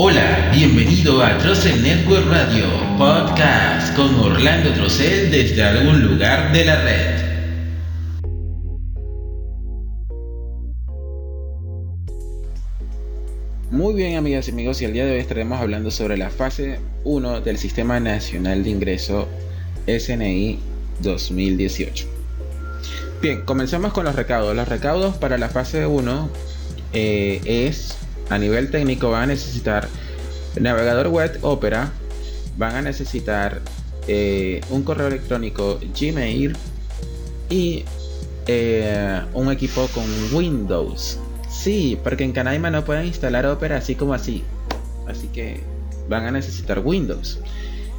Hola, bienvenido a Trocel Network Radio, podcast con Orlando Trocel desde algún lugar de la red. Muy bien amigas y amigos, y el día de hoy estaremos hablando sobre la fase 1 del Sistema Nacional de Ingreso SNI 2018. Bien, comenzamos con los recaudos. Los recaudos para la fase 1 eh, es, a nivel técnico, van a necesitar navegador web Opera, van a necesitar eh, un correo electrónico Gmail y eh, un equipo con Windows. Sí, porque en Canaima no pueden instalar Opera así como así. Así que van a necesitar Windows.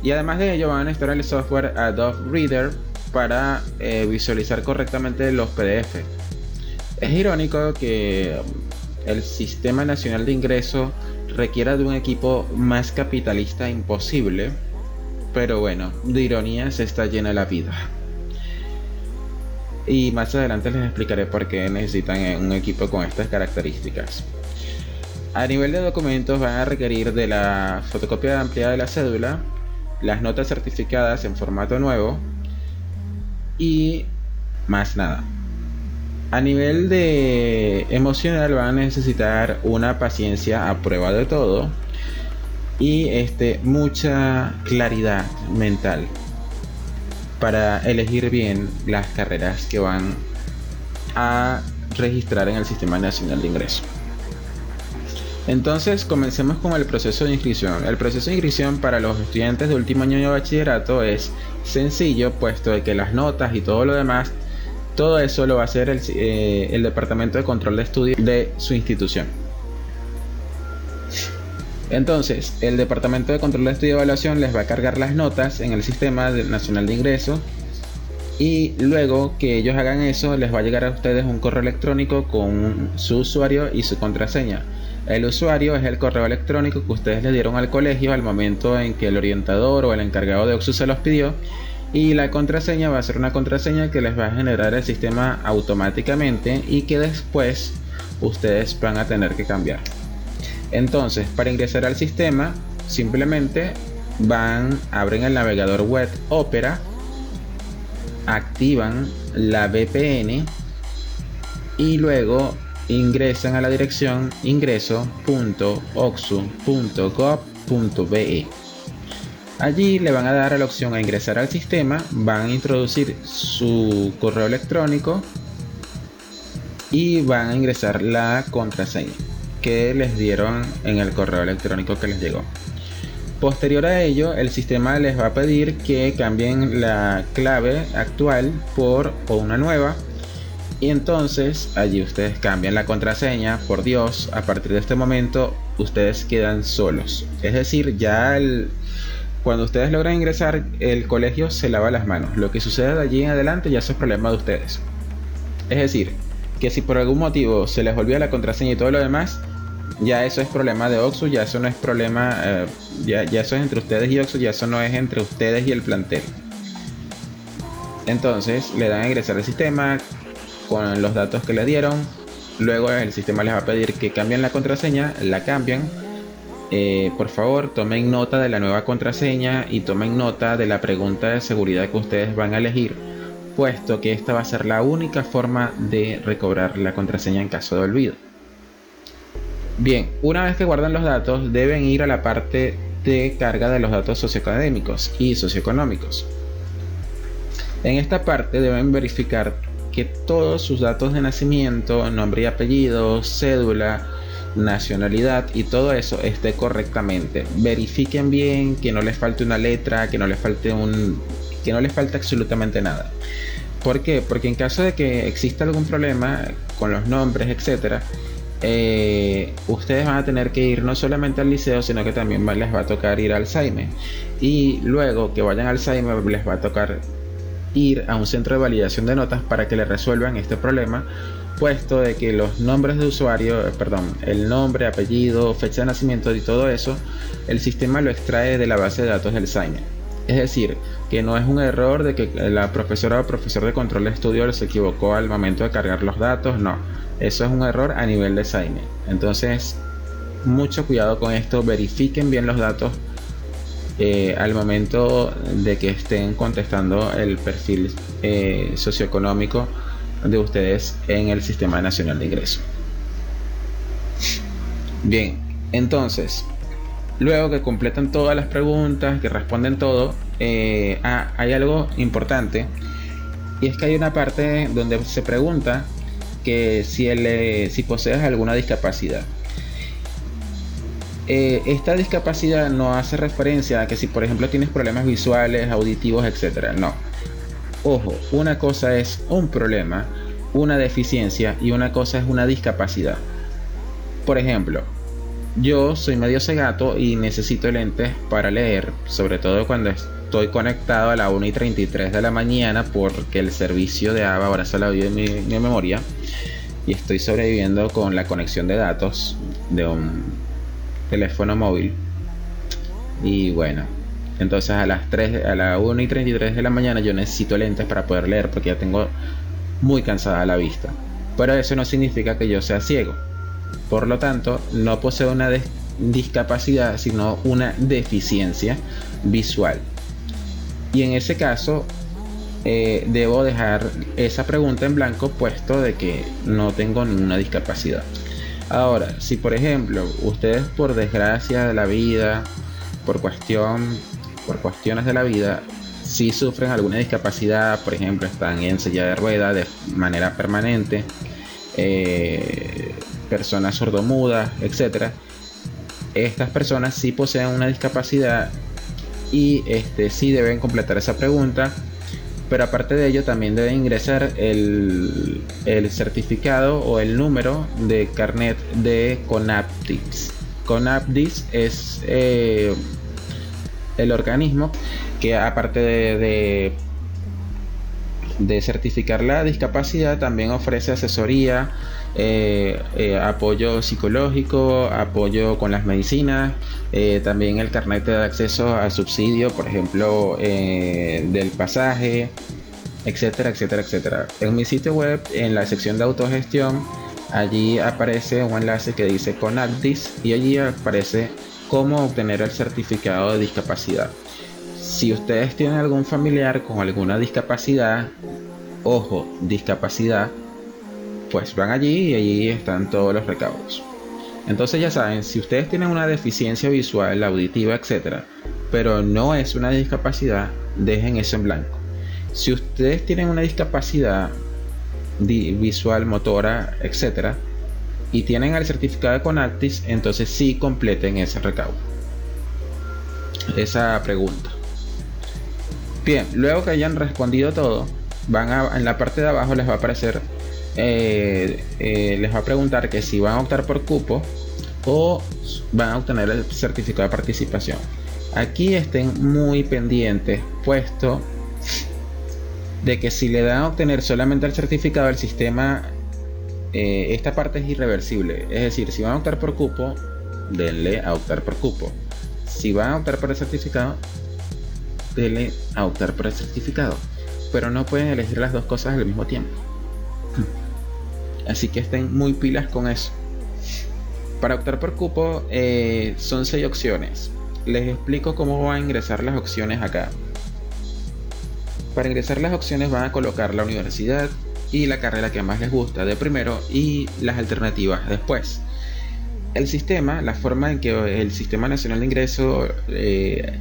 Y además de ello van a instalar el software Adobe Reader para eh, visualizar correctamente los PDF. Es irónico que el Sistema Nacional de Ingreso requiera de un equipo más capitalista imposible, pero bueno, de ironía se está llena la vida. Y más adelante les explicaré por qué necesitan un equipo con estas características. A nivel de documentos van a requerir de la fotocopia ampliada de la cédula, las notas certificadas en formato nuevo, y más nada. A nivel de emocional van a necesitar una paciencia a prueba de todo y este mucha claridad mental para elegir bien las carreras que van a registrar en el Sistema Nacional de Ingreso. Entonces comencemos con el proceso de inscripción. El proceso de inscripción para los estudiantes de último año de bachillerato es sencillo, puesto de que las notas y todo lo demás, todo eso lo va a hacer el, eh, Departamento de Control de Estudios de su institución. Entonces, el Departamento de Control de Estudio y Evaluación les va a cargar las notas en el Sistema Nacional de Ingreso y luego que ellos hagan eso les va a llegar a ustedes un correo electrónico con su usuario y su contraseña. El usuario es el correo electrónico que ustedes le dieron al colegio al momento en que el orientador o el encargado de OXU se los pidió. Y la contraseña va a ser una contraseña que les va a generar el sistema automáticamente y que después ustedes van a tener que cambiar. Entonces, para ingresar al sistema, simplemente van, abren el navegador web Opera, activan la VPN y luego ingresan a la dirección ingreso.oxu.gov.be. Allí le van a dar la opción a ingresar al sistema, van a introducir su correo electrónico y van a ingresar la contraseña que les dieron en el correo electrónico que les llegó. Posterior a ello, el sistema les va a pedir que cambien la clave actual por una nueva y entonces allí ustedes cambian la contraseña, por Dios, a partir de este momento ustedes quedan solos. Es decir, ya el, cuando ustedes logran ingresar, el colegio se lava las manos. Lo que sucede de allí en adelante ya es problema de ustedes. Es decir, que si por algún motivo se les olvida la contraseña y todo lo demás, ya eso es problema de Oxu, ya eso no es problema, eh, ya, ya eso es entre ustedes y Oxu, ya eso no es entre ustedes y el plantel. Entonces le dan a ingresar al sistema, con los datos que le dieron. Luego el sistema les va a pedir que cambien la contraseña, la cambian. Eh, por favor, tomen nota de la nueva contraseña y tomen nota de la pregunta de seguridad que ustedes van a elegir, puesto que esta va a ser la única forma de recobrar la contraseña en caso de olvido. Bien, una vez que guardan los datos, deben ir a la parte de carga de los datos socioacadémicos y socioeconómicos. En esta parte deben verificar que todos sus datos de nacimiento, nombre y apellido, cédula, nacionalidad y todo eso esté correctamente. Verifiquen bien que no les falte una letra, que no les falte un que no les falte absolutamente nada. ¿Por qué? Porque en caso de que exista algún problema con los nombres, etcétera, eh, ustedes van a tener que ir no solamente al liceo, sino que también les va a tocar ir al SAIME. Y luego que vayan al SAIME les va a tocar ir a un centro de validación de notas para que le resuelvan este problema, de que los nombres de usuario, eh, perdón, el nombre, apellido, fecha de nacimiento y todo eso, el sistema lo extrae de la base de datos del SAINE. Es decir, que no es un error de que la profesora o profesor de control de estudio se equivocó al momento de cargar los datos, no. Eso es un error a nivel de SAINE. Entonces, mucho cuidado con esto, verifiquen bien los datos eh, al momento de que estén contestando el perfil eh, socioeconómico de ustedes en el Sistema Nacional de Ingreso. Bien, entonces, luego que completan todas las preguntas, que responden todo, eh, ah, hay algo importante y es que hay una parte donde se pregunta que si, el, si posees alguna discapacidad. Eh, esta discapacidad no hace referencia a que si por ejemplo tienes problemas visuales, auditivos, etc. No. Ojo, una cosa es un problema, una deficiencia y una cosa es una discapacidad. Por ejemplo, yo soy medio cegato y necesito lentes para leer, sobre todo cuando estoy conectado a la 1 y 33 de la mañana porque el servicio de ABA ahora la en mi, mi memoria y estoy sobreviviendo con la conexión de datos de un teléfono móvil. Y bueno, entonces a las 3, a las 1 y 33 de la mañana yo necesito lentes para poder leer porque ya tengo muy cansada la vista. Pero eso no significa que yo sea ciego. Por lo tanto, no poseo una discapacidad, sino una deficiencia visual. Y en ese caso, eh, debo dejar esa pregunta en blanco puesto de que no tengo ninguna discapacidad. Ahora, si por ejemplo ustedes por desgracia de la vida, por cuestión, por cuestiones de la vida, si sufren alguna discapacidad, por ejemplo están en silla de rueda de manera permanente, eh, personas sordomudas, etc. Estas personas sí poseen una discapacidad y este, sí deben completar esa pregunta pero aparte de ello también debe ingresar el, certificado o el número de carnet de CONAPTIS. CONAPTIS es eh, el organismo que aparte de, de, certificar la discapacidad también ofrece asesoría, eh, eh, apoyo psicológico, apoyo con las medicinas, también el carnet de acceso a subsidio, por ejemplo, del pasaje, etcétera, etcétera, etcétera. En mi sitio web, en la sección de autogestión, allí aparece un enlace que dice Conactis y allí aparece cómo obtener el certificado de discapacidad. Si ustedes tienen algún familiar con alguna discapacidad, ojo, discapacidad, pues van allí y allí están todos los recaudos. Entonces ya saben, si ustedes tienen una deficiencia visual, auditiva, etcétera, pero no es una discapacidad, dejen eso en blanco. Si ustedes tienen una discapacidad visual, motora, etcétera, y tienen el certificado de Conactis, entonces sí completen ese recaudo. Esa pregunta. Bien, luego que hayan respondido todo, van a, en la parte de abajo les va a aparecer, eh, eh, les va a preguntar que si van a optar por cupo o van a obtener el certificado de participación. Aquí estén muy pendientes, puesto de que si le dan a obtener solamente el certificado, el sistema, eh, esta parte es irreversible. Es decir, si van a optar por cupo, denle a optar por cupo. Si van a optar por el certificado, denle a optar por el certificado. Pero no pueden elegir las dos cosas al mismo tiempo. Así que estén muy pilas con eso. Para optar por cupo eh, son seis opciones. Les explico cómo van a ingresar las opciones acá. Para ingresar las opciones van a colocar la universidad y la carrera que más les gusta de primero y las alternativas después. El sistema, la forma en que el Sistema Nacional de Ingreso eh,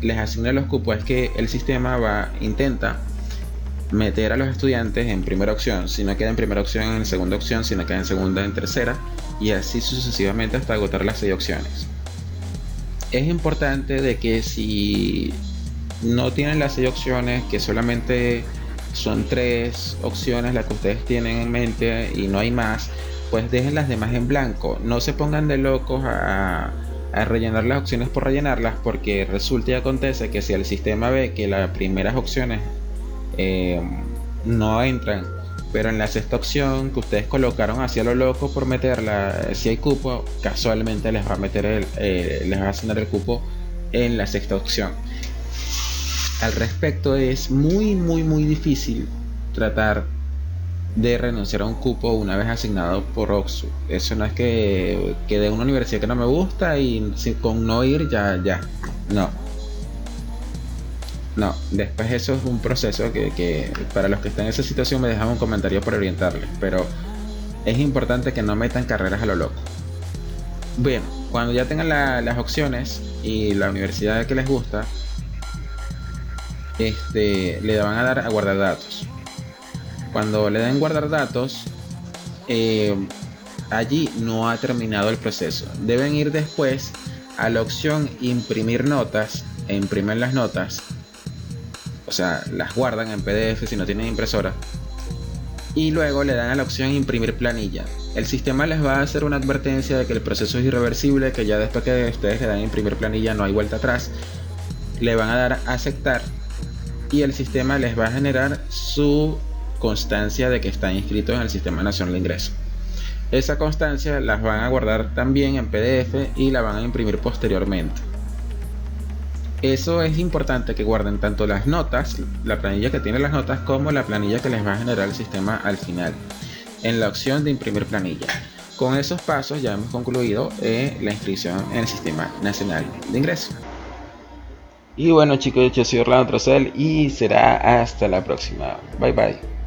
les asigna los cupos es que el sistema va intenta meter a los estudiantes en primera opción, si no queda en primera opción en segunda opción, si no queda en segunda en tercera y así sucesivamente hasta agotar las seis opciones. Es importante de que si no tienen las seis opciones, que solamente son tres opciones las que ustedes tienen en mente y no hay más, pues dejen las demás en blanco. No se pongan de locos a, rellenar las opciones por rellenarlas, porque resulta y acontece que si el sistema ve que las primeras opciones eh, no entran, pero en la sexta opción que ustedes colocaron hacia lo loco por meterla, si hay cupo, casualmente les va a meter el, eh, les va a asignar el cupo en la sexta opción al respecto es muy, muy, muy difícil tratar de renunciar a un cupo una vez asignado por Oxford. Eso no es que, que de una universidad que no me gusta y con no ir ya, ya. No. No, después eso es un proceso que, para los que están en esa situación me dejan un comentario para orientarles. Pero es importante que no metan carreras a lo loco. Bien, cuando ya tengan las opciones y la universidad que les gusta, este, le van a dar a guardar datos. Cuando le den guardar datos, eh, allí no ha terminado el proceso. Deben ir después a la opción imprimir notas e imprimen las notas. O sea, las guardan en PDF si no tienen impresora. Y luego le dan a la opción imprimir planilla. El sistema les va a hacer una advertencia de que el proceso es irreversible, que ya después que ustedes le dan imprimir planilla no hay vuelta atrás. Le van a dar a aceptar y el sistema les va a generar su constancia de que están inscritos en el Sistema Nacional de Ingreso. Esa constancia las van a guardar también en PDF y la van a imprimir posteriormente. Eso es importante que guarden tanto las notas, la planilla que tiene las notas, como la planilla que les va a generar el sistema al final, en la opción de imprimir planilla. Con esos pasos ya hemos concluido eh, la inscripción en el Sistema Nacional de Ingreso. Y bueno chicos, yo soy Orlando Trocel y será hasta la próxima. Bye bye.